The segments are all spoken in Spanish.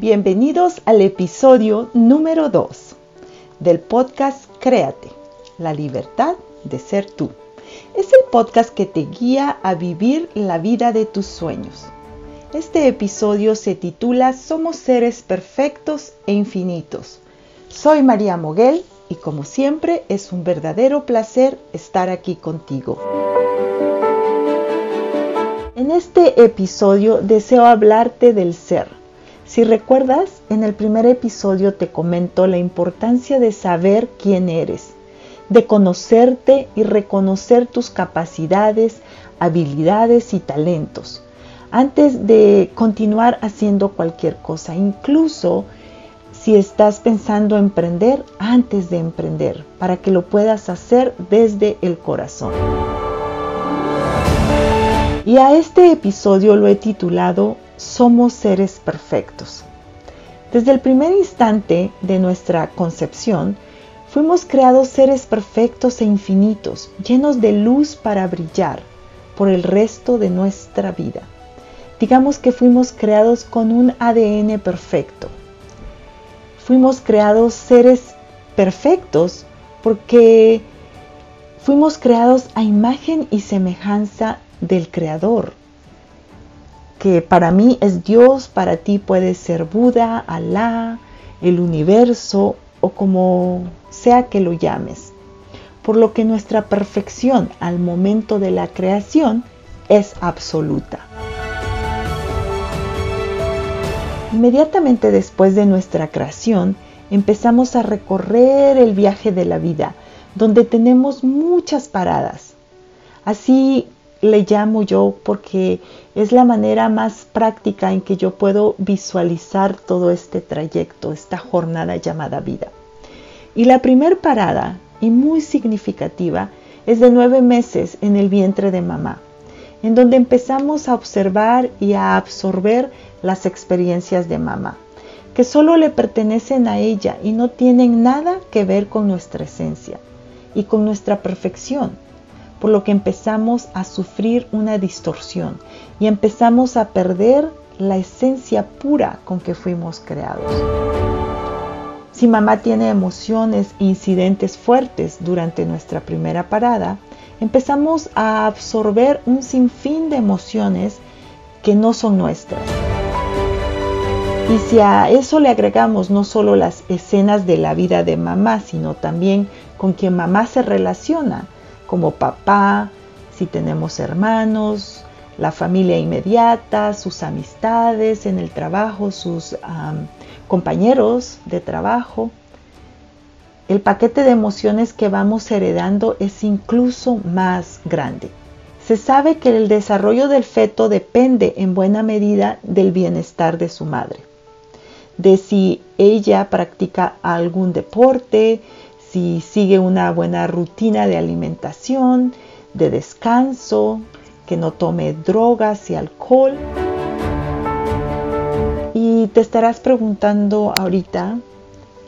Bienvenidos al episodio número 2 del podcast Créate, la libertad de ser tú. Es el podcast que te guía a vivir la vida de tus sueños. Este episodio se titula Somos seres perfectos e infinitos. Soy María Moguel y como siempre es un verdadero placer estar aquí contigo. En este episodio deseo hablarte del ser si recuerdas, en el primer episodio te comento la importancia de saber quién eres, de conocerte y reconocer tus capacidades, habilidades y talentos, antes de continuar haciendo cualquier cosa, incluso si estás pensando emprender antes de emprender, para que lo puedas hacer desde el corazón. Y a este episodio lo he titulado somos seres perfectos. Desde el primer instante de nuestra concepción, fuimos creados seres perfectos e infinitos, llenos de luz para brillar por el resto de nuestra vida. Digamos que fuimos creados con un ADN perfecto. Fuimos creados seres perfectos porque fuimos creados a imagen y semejanza del Creador que para mí es Dios, para ti puede ser Buda, Alá, el universo o como sea que lo llames. Por lo que nuestra perfección al momento de la creación es absoluta. Inmediatamente después de nuestra creación, empezamos a recorrer el viaje de la vida, donde tenemos muchas paradas. Así le llamo yo porque es la manera más práctica en que yo puedo visualizar todo este trayecto, esta jornada llamada vida. Y la primer parada, y muy significativa, es de nueve meses en el vientre de mamá, en donde empezamos a observar y a absorber las experiencias de mamá, que solo le pertenecen a ella y no tienen nada que ver con nuestra esencia y con nuestra perfección por lo que empezamos a sufrir una distorsión y empezamos a perder la esencia pura con que fuimos creados. Si mamá tiene emociones e incidentes fuertes durante nuestra primera parada, empezamos a absorber un sinfín de emociones que no son nuestras. Y si a eso le agregamos no solo las escenas de la vida de mamá, sino también con quien mamá se relaciona, como papá, si tenemos hermanos, la familia inmediata, sus amistades en el trabajo, sus compañeros de trabajo. El paquete de emociones que vamos heredando es incluso más grande. Se sabe que el desarrollo del feto depende en buena medida del bienestar de su madre, de si ella practica algún deporte, si sigue una buena rutina de alimentación, de descanso, que no tome drogas y alcohol. Y te estarás preguntando ahorita,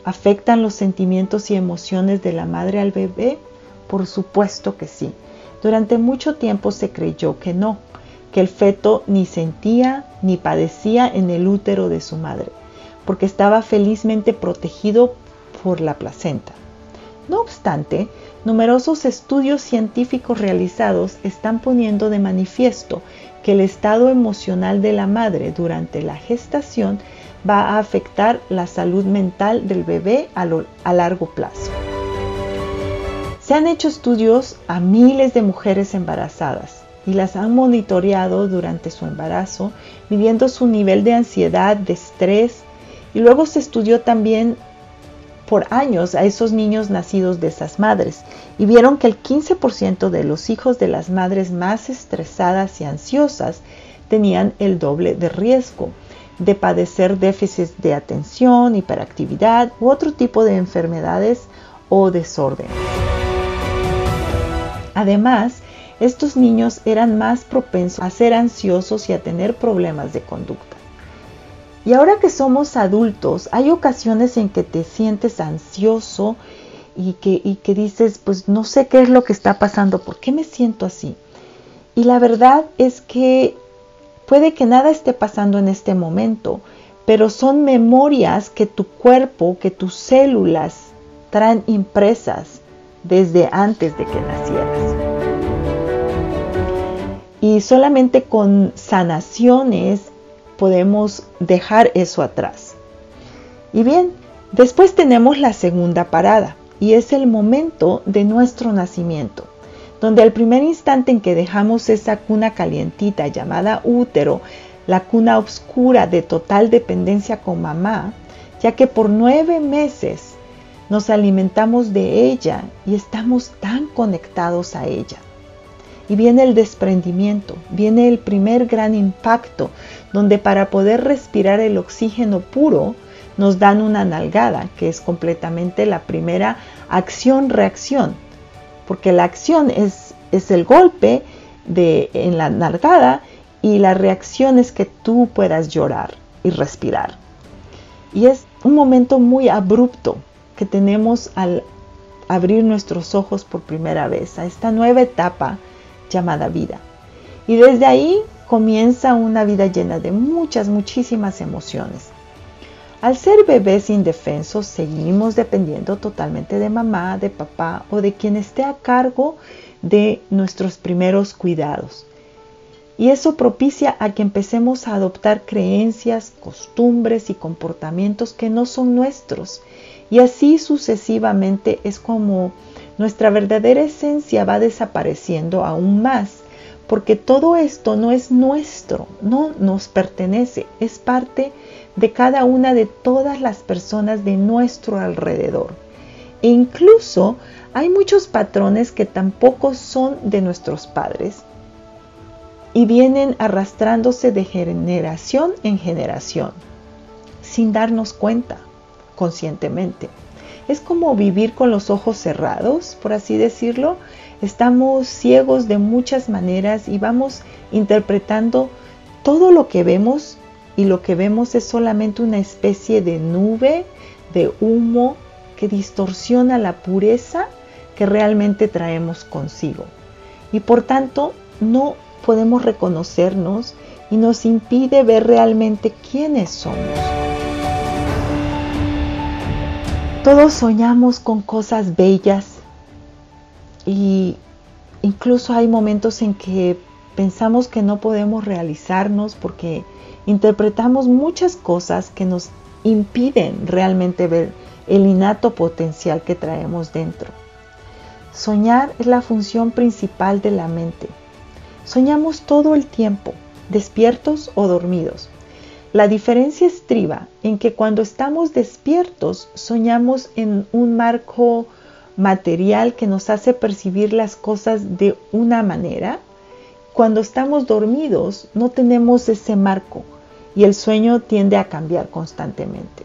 ¿afectan los sentimientos y emociones de la madre al bebé? Por supuesto que sí. Durante mucho tiempo se creyó que no, que el feto ni sentía ni padecía en el útero de su madre, porque estaba felizmente protegido por la placenta. No obstante, numerosos estudios científicos realizados están poniendo de manifiesto que el estado emocional de la madre durante la gestación va a afectar la salud mental del bebé a, largo plazo. Se han hecho estudios a miles de mujeres embarazadas y las han monitoreado durante su embarazo, midiendo su nivel de ansiedad, de estrés, y luego se estudió también por años a esos niños nacidos de esas madres y vieron que el 15% de los hijos de las madres más estresadas y ansiosas tenían el doble de riesgo de padecer déficits de atención, hiperactividad u otro tipo de enfermedades o desorden. Además, estos niños eran más propensos a ser ansiosos y a tener problemas de conducta. Y ahora que somos adultos, hay ocasiones en que te sientes ansioso y que, que dices, pues no sé qué es lo que está pasando, ¿por qué me siento así? Y la verdad es que puede que nada esté pasando en este momento, pero son memorias que tu cuerpo, que tus células traen impresas desde antes de que nacieras. Y solamente con sanaciones podemos dejar eso atrás. Y bien, después tenemos la segunda parada y es el momento de nuestro nacimiento, donde al primer instante en que dejamos esa cuna calientita llamada útero, la cuna oscura de total dependencia con mamá, ya que por nueve meses nos alimentamos de ella y estamos tan conectados a ella. Y viene el desprendimiento, viene el primer gran impacto, donde para poder respirar el oxígeno puro nos dan una nalgada, que es completamente la primera acción-reacción, porque la acción es, es el golpe de, en la nalgada y la reacción es que tú puedas llorar y respirar. Y es un momento muy abrupto que tenemos al abrir nuestros ojos por primera vez a esta nueva etapa llamada vida. Y desde ahí comienza una vida llena de muchas, muchísimas emociones. Al ser bebés indefensos, seguimos dependiendo totalmente de mamá, de papá o de quien esté a cargo de nuestros primeros cuidados. Y eso propicia a que empecemos a adoptar creencias, costumbres y comportamientos que no son nuestros. Y así sucesivamente es como nuestra verdadera esencia va desapareciendo aún más, porque todo esto no es nuestro, no nos pertenece, es parte de cada una de todas las personas de nuestro alrededor. E incluso hay muchos patrones que tampoco son de nuestros padres, y vienen arrastrándose de generación en generación, sin darnos cuenta conscientemente. Es como vivir con los ojos cerrados, por así decirlo. Estamos ciegos de muchas maneras y vamos interpretando todo lo que vemos y lo que vemos es solamente una especie de nube, de humo que distorsiona la pureza que realmente traemos consigo. Y por tanto no podemos reconocernos y nos impide ver realmente quiénes somos. Todos soñamos con cosas bellas y incluso hay momentos en que pensamos que no podemos realizarnos porque interpretamos muchas cosas que nos impiden realmente ver el innato potencial que traemos dentro. Soñar es la función principal de la mente Soñamos todo el tiempo, despiertos o dormidos. La diferencia estriba en que cuando estamos despiertos soñamos en un marco material que nos hace percibir las cosas de una manera. Cuando estamos dormidos no tenemos ese marco y el sueño tiende a cambiar constantemente.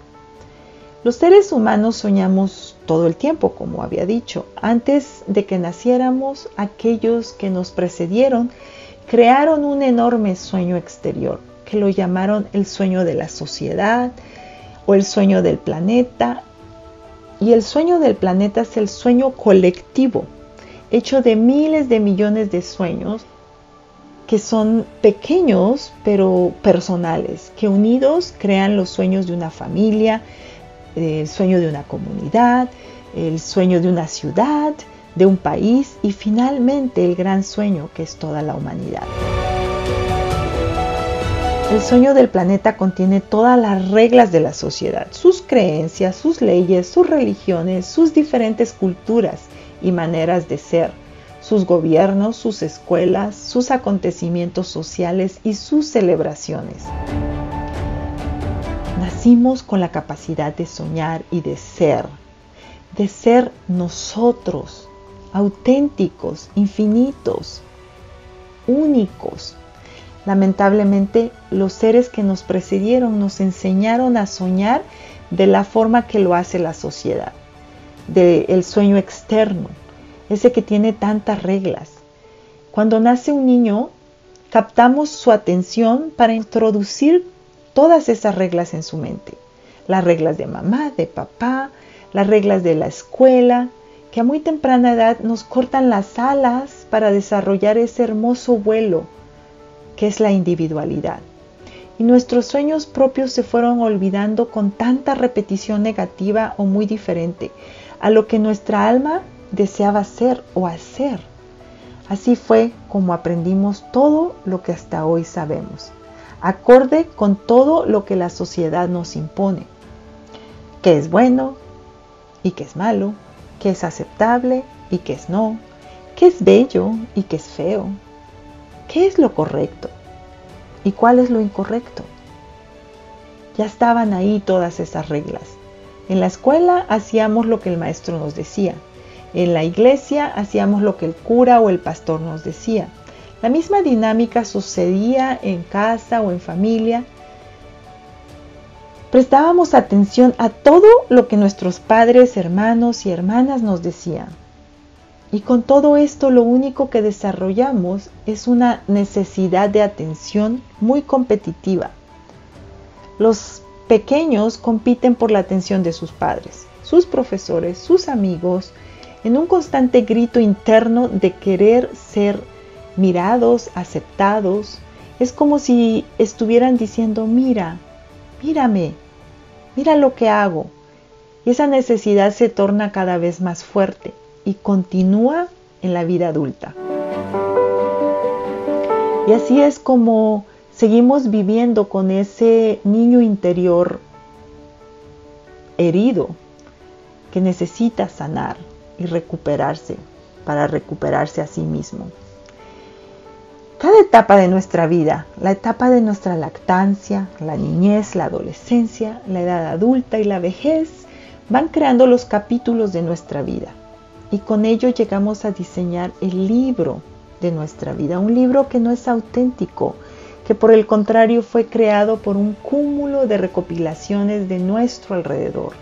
Los seres humanos soñamos todo el tiempo, como había dicho. Antes de que naciéramos, aquellos que nos precedieron crearon un enorme sueño exterior, que lo llamaron el sueño de la sociedad o el sueño del planeta. Y el sueño del planeta es el sueño colectivo, hecho de miles de millones de sueños que son pequeños pero personales, que unidos crean los sueños de una familia, el sueño de una comunidad, el sueño de una ciudad, de un país y finalmente el gran sueño que es toda la humanidad. El sueño del planeta contiene todas las reglas de la sociedad, sus creencias, sus leyes, sus religiones, sus diferentes culturas y maneras de ser, sus gobiernos, sus escuelas, sus acontecimientos sociales y sus celebraciones. Nacimos con la capacidad de soñar y de ser, de ser nosotros, auténticos, infinitos, únicos. Lamentablemente, los seres que nos precedieron nos enseñaron a soñar de la forma que lo hace la sociedad, del sueño externo, ese que tiene tantas reglas. Cuando nace un niño, captamos su atención para introducir todas esas reglas en su mente. Las reglas de mamá, de papá, las reglas de la escuela, que a muy temprana edad nos cortan las alas para desarrollar ese hermoso vuelo que es la individualidad. y nuestros sueños propios se fueron olvidando con tanta repetición negativa o muy diferente a lo que nuestra alma deseaba ser o hacer. Así fue como aprendimos todo lo que hasta hoy sabemos, acorde con todo lo que la sociedad nos impone, qué es bueno y qué es malo, qué es aceptable y qué es no, qué es bello y qué es feo, qué es lo correcto y cuál es lo incorrecto. Ya estaban ahí todas esas reglas. En la escuela hacíamos lo que el maestro nos decía. En la iglesia hacíamos lo que el cura o el pastor nos decía. La misma dinámica sucedía en casa o en familia. Prestábamos atención a todo lo que nuestros padres, hermanos y hermanas nos decían. Y con todo esto lo único que desarrollamos es una necesidad de atención muy competitiva. Los pequeños compiten por la atención de sus padres, sus profesores, sus amigos, en un constante grito interno de querer ser mirados, aceptados. Es como si estuvieran diciendo, mira, mírame, mira lo que hago. Y esa necesidad se torna cada vez más fuerte y continúa en la vida adulta. Y así es como seguimos viviendo con ese niño interior herido que necesita sanar y recuperarse para recuperarse a sí mismo. Cada etapa de nuestra vida, la etapa de nuestra lactancia, la niñez, la adolescencia, la edad adulta y la vejez, van creando los capítulos de nuestra vida y con ello llegamos a diseñar el libro de nuestra vida, un libro que no es auténtico, que por el contrario fue creado por un cúmulo de recopilaciones de nuestro alrededor,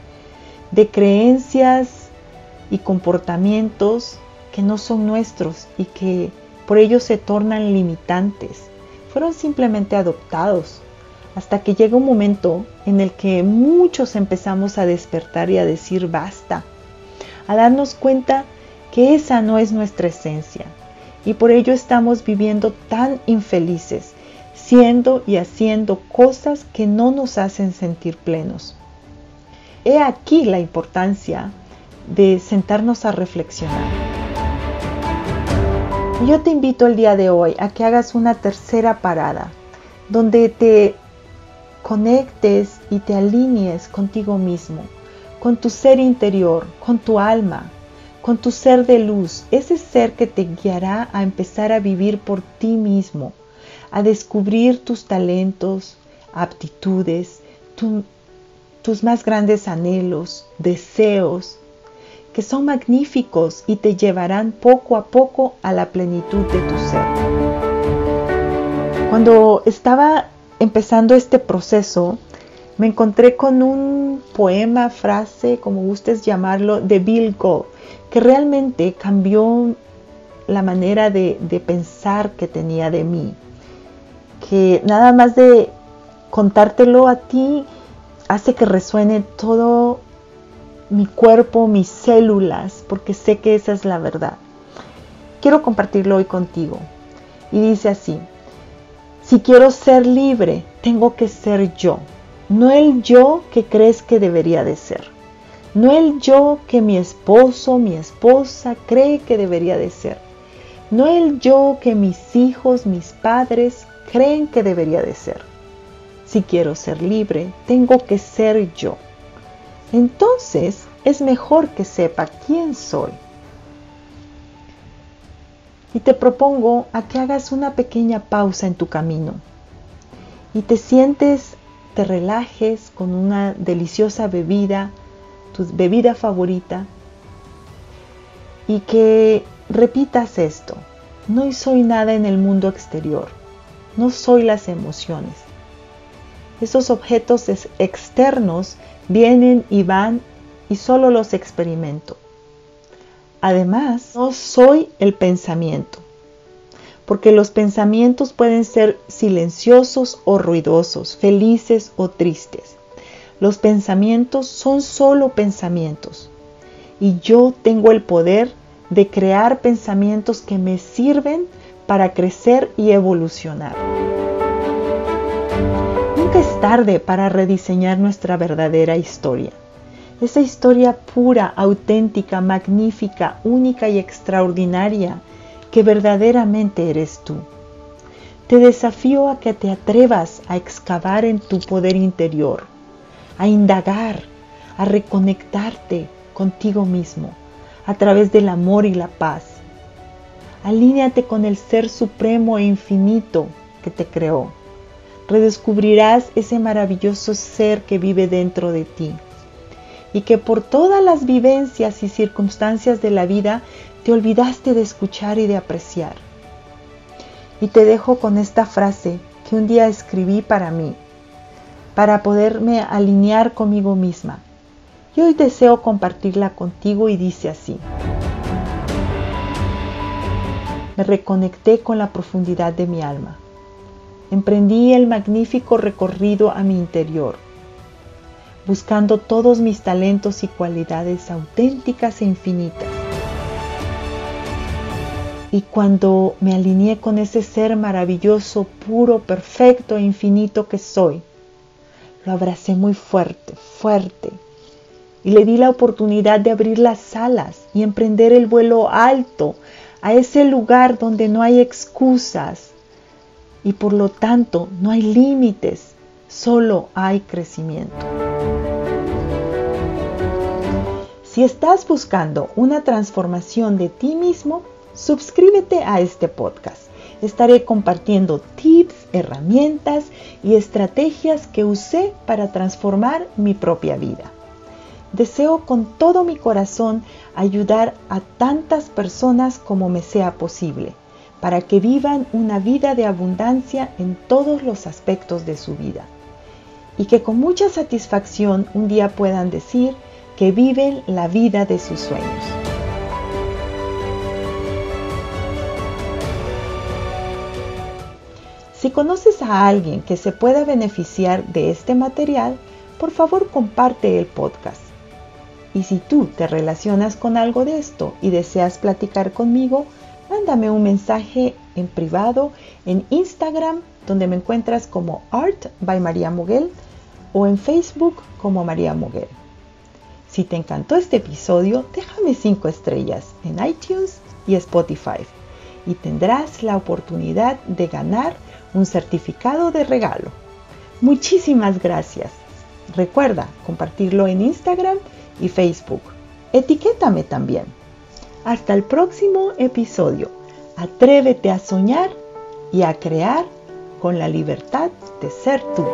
de creencias y comportamientos que no son nuestros y que por ello se tornan limitantes. Fueron simplemente adoptados hasta que llega un momento en el que muchos empezamos a despertar y a decir basta a darnos cuenta que esa no es nuestra esencia y por ello estamos viviendo tan infelices, siendo y haciendo cosas que no nos hacen sentir plenos. He aquí la importancia de sentarnos a reflexionar. Yo te invito el día de hoy a que hagas una tercera parada, donde te conectes y te alinees contigo mismo con tu ser interior, con tu alma, con tu ser de luz, ese ser que te guiará a empezar a vivir por ti mismo, a descubrir tus talentos, aptitudes, tus más grandes anhelos, deseos, que son magníficos y te llevarán poco a poco a la plenitud de tu ser. Cuando estaba empezando este proceso, me encontré con un poema, frase, como gustes llamarlo, de Bill Gold, que realmente cambió la manera de, pensar que tenía de mí. Que nada más de contártelo a ti hace que resuene todo mi cuerpo, mis células, porque sé que esa es la verdad. Quiero compartirlo hoy contigo. Y dice así, si quiero ser libre, tengo que ser yo no el yo que crees que debería de ser, no el yo que mi esposo, mi esposa cree que debería de ser, no el yo que mis hijos, mis padres creen que debería de ser. Si quiero ser libre, tengo que ser yo. Entonces es mejor que sepa quién soy. Y te propongo a que hagas una pequeña pausa en tu camino y te sientes te relajes con una deliciosa bebida, tu bebida favorita, y que repitas esto. No soy nada en el mundo exterior, no soy las emociones. Esos objetos externos vienen y van y solo los experimento. Además, no soy el pensamiento porque los pensamientos pueden ser silenciosos o ruidosos, felices o tristes. Los pensamientos son solo pensamientos y yo tengo el poder de crear pensamientos que me sirven para crecer y evolucionar. es tarde para rediseñar nuestra verdadera historia. Esa historia pura, auténtica, magnífica, única y extraordinaria que verdaderamente eres tú. Te desafío a que te atrevas a excavar en tu poder interior, a indagar, a reconectarte contigo mismo a través del amor y la paz. Alíneate con el Ser Supremo e Infinito que te creó. Redescubrirás ese maravilloso ser que vive dentro de ti y que por todas las vivencias y circunstancias de la vida te olvidaste de escuchar y de apreciar. Y te dejo con esta frase que un día escribí para mí, para poderme alinear conmigo misma. Y hoy deseo compartirla contigo y dice así. Me reconecté con la profundidad de mi alma. Emprendí el magnífico recorrido a mi interior, buscando todos mis talentos y cualidades auténticas e infinitas y cuando me alineé con ese ser maravilloso, puro, perfecto e infinito que soy, lo abracé muy fuerte, fuerte. Y le di la oportunidad de abrir las alas y emprender el vuelo alto a ese lugar donde no hay excusas y por lo tanto no hay límites, solo hay crecimiento. Si estás buscando una transformación de ti mismo, suscríbete a este podcast. Estaré compartiendo tips, herramientas y estrategias que usé para transformar mi propia vida. Deseo con todo mi corazón ayudar a tantas personas como me sea posible, para que vivan una vida de abundancia en todos los aspectos de su vida. Y que con mucha satisfacción un día puedan decir que viven la vida de sus sueños. Si conoces a alguien que se pueda beneficiar de este material, por favor comparte el podcast. Y si tú te relacionas con algo de esto y deseas platicar conmigo, mándame un mensaje en privado en Instagram, donde me encuentras como Art by María Moguel, o en Facebook como María Moguel. Si te encantó este episodio, déjame 5 estrellas en iTunes y Spotify y tendrás la oportunidad de ganar un certificado de regalo. Muchísimas gracias. Recuerda compartirlo en Instagram y Facebook. Etiquétame también. Hasta el próximo episodio. Atrévete a soñar y a crear con la libertad de ser tú.